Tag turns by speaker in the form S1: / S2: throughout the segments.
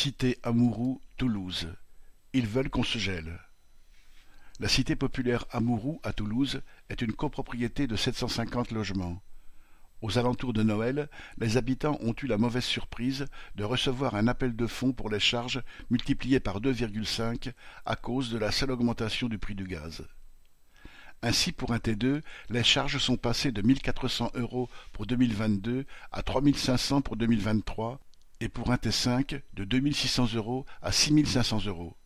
S1: Cité Amouroux, Toulouse. Ils veulent qu'on se gèle. La cité populaire Amouroux à Toulouse est une copropriété de 750 logements. Aux alentours de Noël, les habitants ont eu la mauvaise surprise de recevoir un appel de fonds pour les charges multipliées par 2,5 à cause de la seule augmentation du prix du gaz. Ainsi, pour un T2, les charges sont passées de 1400 euros pour 2022 à 3500 pour 2023 et pour un T5 de 2600 euros à 6500 euros.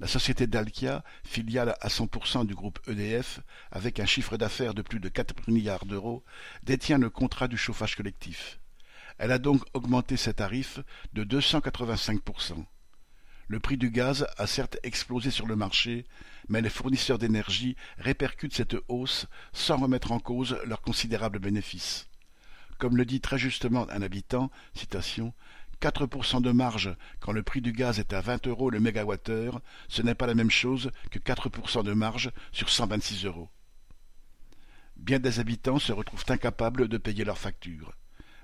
S1: La société Dalkia, filiale à 100% du groupe EDF, avec un chiffre d'affaires de plus de 4 milliards d'euros, détient le contrat du chauffage collectif. Elle a donc augmenté ses tarifs de 285%. Le prix du gaz a certes explosé sur le marché, mais les fournisseurs d'énergie répercutent cette hausse sans remettre en cause leurs considérables bénéfices. Comme le dit très justement un habitant, citation, 4% de marge quand le prix du gaz est à 20 euros le mégawattheure, ce n'est pas la même chose que 4% de marge sur 126 euros. Bien des habitants se retrouvent incapables de payer leurs factures.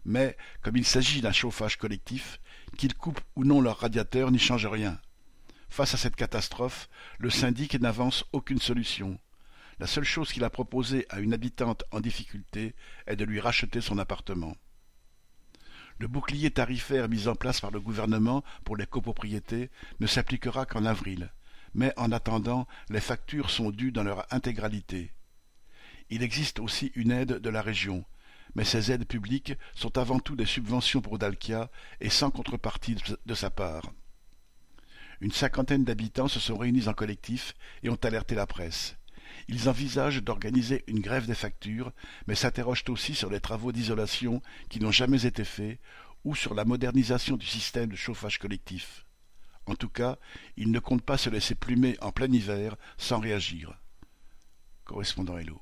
S1: Mais, comme il s'agit d'un chauffage collectif, qu'ils coupent ou non leur radiateur n'y change rien. Face à cette catastrophe, le syndic n'avance aucune solution. La seule chose qu'il a proposée à une habitante en difficulté est de lui racheter son appartement. Le bouclier tarifaire mis en place par le gouvernement pour les copropriétés ne s'appliquera qu'en avril, mais en attendant, les factures sont dues dans leur intégralité. Il existe aussi une aide de la région, mais ces aides publiques sont avant tout des subventions pour Dalkia et sans contrepartie de sa part. Une cinquantaine d'habitants se sont réunis en collectif et ont alerté la presse. Ils envisagent d'organiser une grève des factures, mais s'interrogent aussi sur les travaux d'isolation qui n'ont jamais été faits ou sur la modernisation du système de chauffage collectif. En tout cas, ils ne comptent pas se laisser plumer en plein hiver sans réagir. Correspondant Hello.